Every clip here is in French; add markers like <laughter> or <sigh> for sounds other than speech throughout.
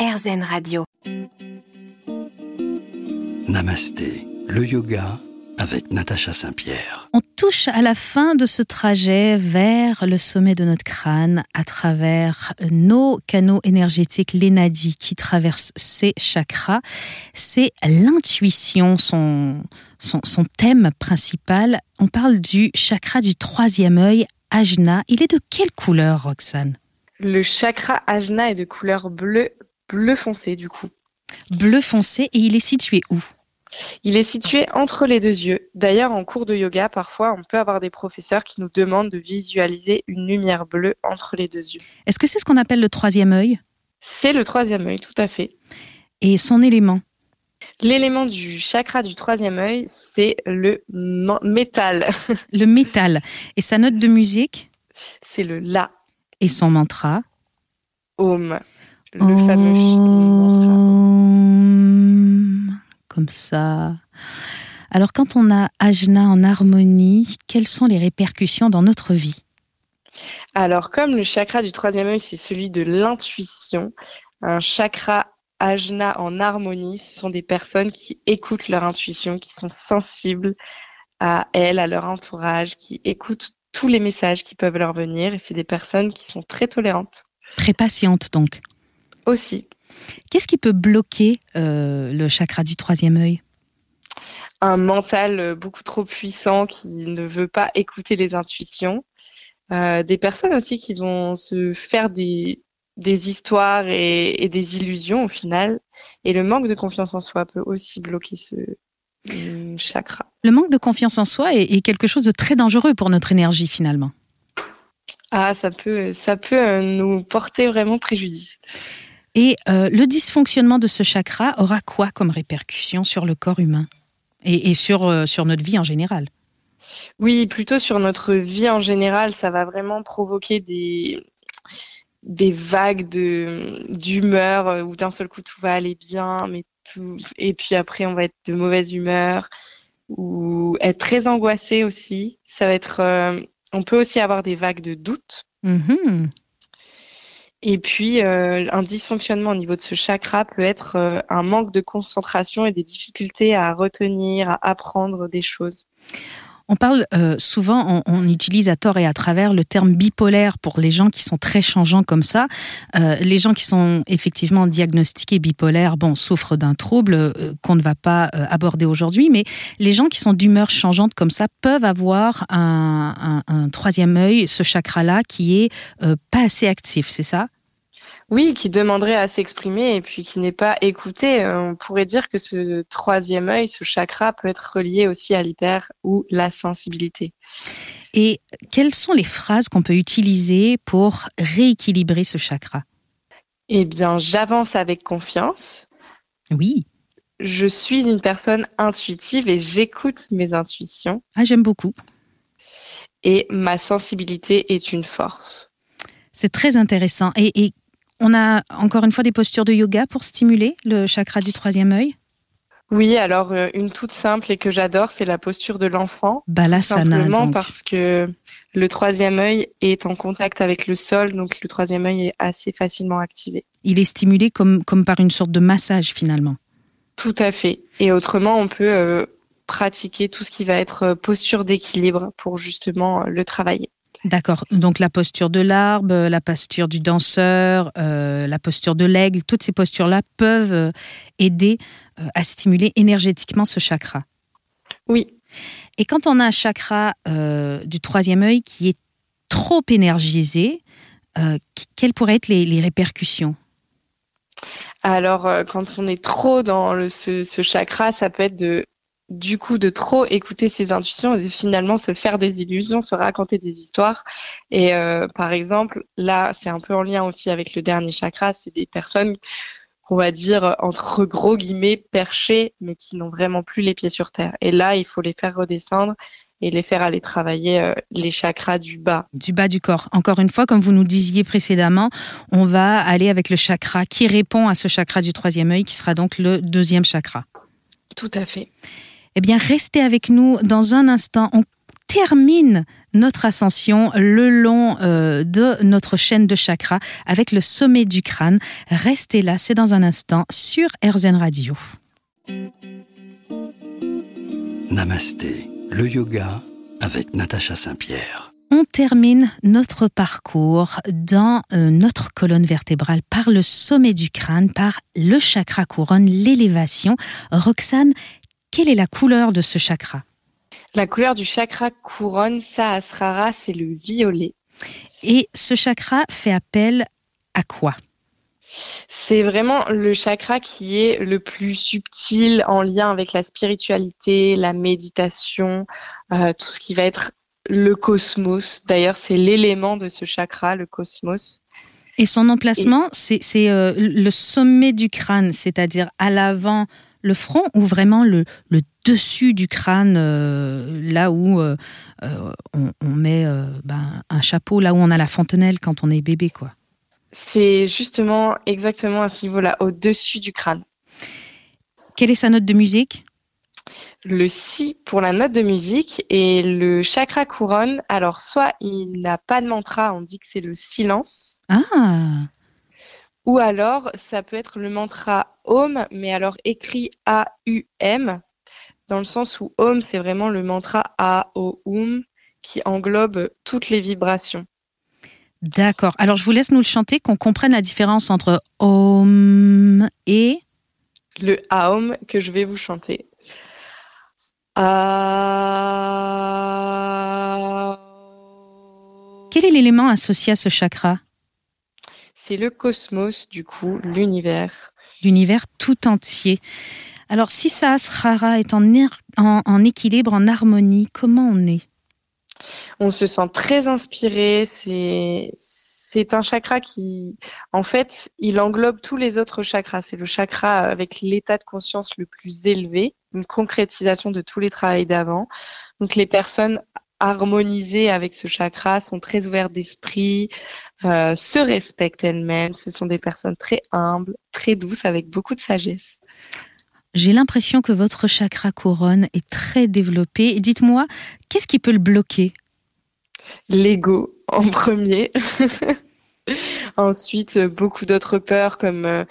RZN Radio. Namasté, le yoga avec Natacha Saint-Pierre. On touche à la fin de ce trajet vers le sommet de notre crâne à travers nos canaux énergétiques, les nadis qui traversent ces chakras. C'est l'intuition, son, son, son thème principal. On parle du chakra du troisième œil, Ajna. Il est de quelle couleur, Roxane? Le chakra Ajna est de couleur bleu, bleu foncé du coup. Bleu foncé et il est situé où? Il est situé entre les deux yeux. D'ailleurs, en cours de yoga, parfois, on peut avoir des professeurs qui nous demandent de visualiser une lumière bleue entre les deux yeux. Est-ce que c'est ce qu'on appelle le troisième œil? C'est le troisième œil, tout à fait. Et son élément? L'élément du chakra du troisième œil, c'est le métal. <laughs> Le métal. Et sa note de musique? C'est le La, et son mantra? Om. Le fameux mantra. Om. Comme ça. Alors, quand on a Ajna en harmonie, quelles sont les répercussions dans notre vie? Alors, comme le chakra du troisième œil, c'est celui de l'intuition, un chakra ajna en harmonie, ce sont des personnes qui écoutent leur intuition, qui sont sensibles à elles, à leur entourage, qui écoutent tous les messages qui peuvent leur venir. Et c'est des personnes qui sont très tolérantes Très patiente, donc. Aussi. Qu'est-ce qui peut bloquer euh, le chakra du troisième œil? Un mental euh, beaucoup trop puissant qui ne veut pas écouter les intuitions. Euh, des personnes aussi qui vont se faire des, des histoires et, et des illusions au final. Et le manque de confiance en soi peut aussi bloquer ce chakra. Le manque de confiance en soi est, est quelque chose de très dangereux pour notre énergie, finalement. Ah, ça peut, ça peut nous porter vraiment préjudice. Et euh, le dysfonctionnement de ce chakra aura quoi comme répercussion sur le corps humain et, et sur, euh, sur notre vie en général? Oui, plutôt sur notre vie en général, ça va vraiment provoquer des, des vagues de d'humeur euh, où d'un seul coup tout va aller bien, mais tout, et puis après on va être de mauvaise humeur ou être très angoissé aussi. Ça va être, euh, on peut aussi avoir des vagues de doute. Mhm. Et puis, euh, un dysfonctionnement au niveau de ce chakra peut être euh, un manque de concentration et des difficultés à retenir, à apprendre des choses. On parle euh, souvent, on, utilise à tort et à travers le terme bipolaire pour les gens qui sont très changeants comme ça. Euh, les gens qui sont effectivement diagnostiqués bipolaires, bon, souffrent d'un trouble euh, qu'on ne va pas aborder aujourd'hui, mais les gens qui sont d'humeur changeante comme ça peuvent avoir un, un- troisième œil, ce chakra-là, qui est pas assez actif, c'est ça? Oui, qui demanderait à s'exprimer et puis qui n'est pas écouté. Euh, On pourrait dire que ce troisième œil, ce chakra, peut être relié aussi à l'hyper ou la sensibilité. Et quelles sont les phrases qu'on peut utiliser pour rééquilibrer ce chakra? Eh bien, j'avance avec confiance. Oui, Je suis une personne intuitive et j'écoute mes intuitions. ah, j'aime beaucoup. Et ma sensibilité est une force. C'est très intéressant. Et, et on a encore une fois des postures de yoga pour stimuler le chakra du troisième œil. Oui, alors euh, une toute simple et que j'adore, c'est la posture de l'enfant. Balasana. Simplement donc. parce que le troisième œil est en contact avec le sol, donc le troisième œil est assez facilement activé. Il est stimulé comme, comme par une sorte de massage finalement. Tout à fait. Et autrement, on peut euh, pratiquer tout ce qui va être euh, posture d'équilibre pour justement le travailler. D'accord. Donc la posture de l'arbre, la posture du danseur, euh, la posture de l'aigle, toutes ces postures-là peuvent euh, aider euh, à stimuler énergétiquement ce chakra. Oui. Et quand on a un chakra euh, du troisième œil qui est trop énergisé, euh, qu- quelles pourraient être les, les répercussions? Alors, euh, quand on est trop dans le, ce, ce chakra, ça peut être de, du coup, de trop écouter ses intuitions et de finalement se faire des illusions, se raconter des histoires. Et euh, par exemple, là, c'est un peu en lien aussi avec le dernier chakra, c'est des personnes, on va dire, entre gros guillemets, perchées, mais qui n'ont vraiment plus les pieds sur terre. Et là, il faut les faire redescendre et les faire aller travailler euh, les chakras du bas. du bas du corps. Encore une fois, comme vous nous disiez précédemment, on va aller avec le chakra qui répond à ce chakra du troisième œil, qui sera donc le deuxième chakra. Tout à fait. Eh bien, restez avec nous dans un instant. On termine notre ascension le long euh, de notre chaîne de chakras avec le sommet du crâne. Restez là, c'est dans un instant sur RZN Radio. Namasté, le yoga avec Natacha Saint-Pierre. On termine notre parcours dans euh, notre colonne vertébrale par le sommet du crâne, par le chakra couronne, l'élévation. Roxane, quelle est la couleur de ce chakra? La couleur du chakra couronne Sahasrara, c'est le violet. Et ce chakra fait appel à quoi? C'est vraiment le chakra qui est le plus subtil en lien avec la spiritualité, la méditation, euh, tout ce qui va être le cosmos. D'ailleurs, c'est l'élément de ce chakra, le cosmos. Et son emplacement, c'est euh, le sommet du crâne, c'est-à-dire à, l'avant le front ou vraiment le, dessus du crâne, euh, là où on, met ben, un chapeau, là où on a la fontenelle quand on est bébé, quoi. C'est justement exactement à ce niveau-là, au-dessus du crâne. Quelle est sa note de musique? Le si pour la note de musique et le chakra couronne. Alors, soit il n'a pas de mantra, on dit que c'est le silence. Ah Ou alors, ça peut être le mantra Om, mais alors écrit A-U-M, dans le sens où Om, c'est vraiment le mantra A-O-Um qui englobe toutes les vibrations. D'accord. Alors, je vous laisse nous le chanter, qu'on comprenne la différence entre Om et. Le Aum que je vais vous chanter. Quel est l'élément associé à ce chakra? C'est le cosmos, du coup, l'univers. L'univers tout entier. Alors, si Sahasrara est en, en équilibre, en harmonie, comment on est? On se sent très inspiré. C'est c'est un chakra qui, en fait, il englobe tous les autres chakras. C'est le chakra avec l'état de conscience le plus élevé, une concrétisation de tous les travaux d'avant. Donc les personnes harmonisées avec ce chakra sont très ouvertes d'esprit, euh, se respectent elles-mêmes. Ce sont des personnes très humbles, très douces, avec beaucoup de sagesse. J'ai l'impression que votre chakra couronne est très développé. Dites-moi, qu'est-ce qui peut le bloquer? L'ego en premier. <laughs> Ensuite, beaucoup d'autres peurs comme euh,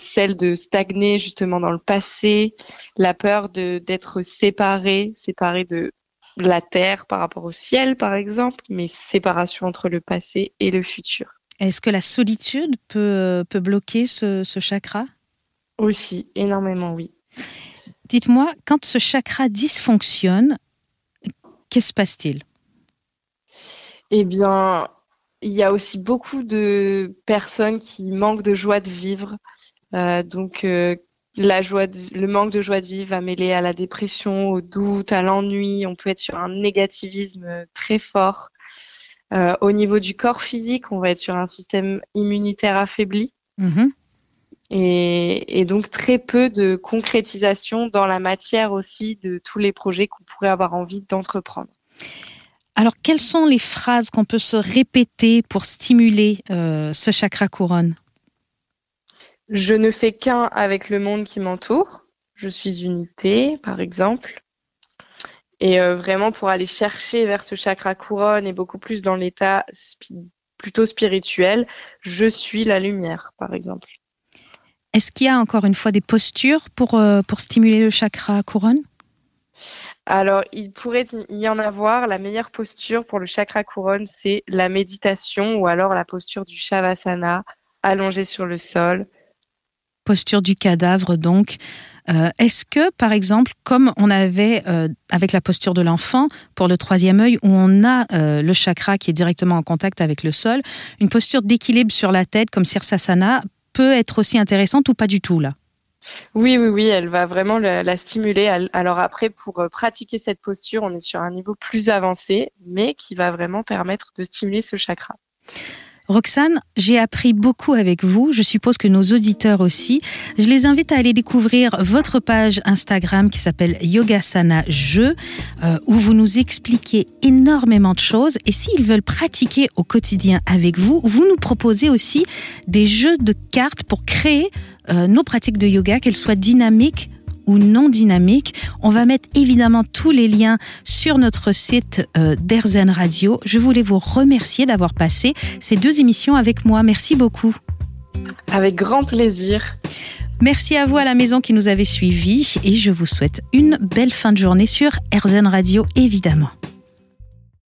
celle de stagner justement dans le passé, la peur d'être séparé, séparé de la terre par rapport au ciel par exemple, mais séparation entre le passé et le futur. Est-ce que la solitude peut, peut bloquer ce, ce chakra? Aussi, énormément, oui. Dites-moi, quand ce chakra dysfonctionne, qu'est-ce qui se passe-t-il? Eh bien, il y a aussi beaucoup de personnes qui manquent de joie de vivre. Euh, donc, euh, la joie le manque de joie de vivre va mêler à la dépression, au doute, à l'ennui. On peut être sur un négativisme très fort. Euh, au niveau du corps physique, on va être sur un système immunitaire affaibli. Mm-hmm et, donc très peu de concrétisation dans la matière aussi de tous les projets qu'on pourrait avoir envie d'entreprendre. Alors, quelles sont les phrases qu'on peut se répéter pour stimuler euh, ce chakra couronne? Je ne fais qu'un avec le monde qui m'entoure. Je suis unité, par exemple. Et euh, vraiment pour aller chercher vers ce chakra couronne et beaucoup plus dans l'état plutôt spirituel, je suis la lumière, par exemple. Est-ce qu'il y a encore une fois des postures pour, euh, pour stimuler le chakra couronne? Alors, il pourrait y en avoir. La meilleure posture pour le chakra couronne, c'est la méditation ou alors la posture du shavasana, allongé sur le sol. Posture du cadavre, donc. Euh, est-ce que, par exemple, comme on avait euh, avec la posture de l'enfant pour le troisième œil, où on a le chakra qui est directement en contact avec le sol, une posture d'équilibre sur la tête comme Sirsasana peut être aussi intéressante ou pas du tout là? Oui, oui, oui, elle va vraiment la, stimuler. Alors après, pour euh, pratiquer cette posture, on est sur un niveau plus avancé, mais qui va vraiment permettre de stimuler ce chakra. Roxane, j'ai appris beaucoup avec vous. Je suppose que nos auditeurs aussi. Je les invite à aller découvrir votre page Instagram qui s'appelle Yogasana Jeu, euh, où vous nous expliquez énormément de choses. Et s'ils veulent pratiquer au quotidien avec vous, vous nous proposez aussi des jeux de cartes pour créer euh, nos pratiques de yoga, qu'elles soient dynamiques ou non dynamique. On va mettre évidemment tous les liens sur notre site euh, d'Erzen Radio. Je voulais vous remercier d'avoir passé ces deux émissions avec moi. Merci beaucoup. Avec grand plaisir. Merci à vous à la maison qui nous avez suivis et je vous souhaite une belle fin de journée sur RZN Radio évidemment.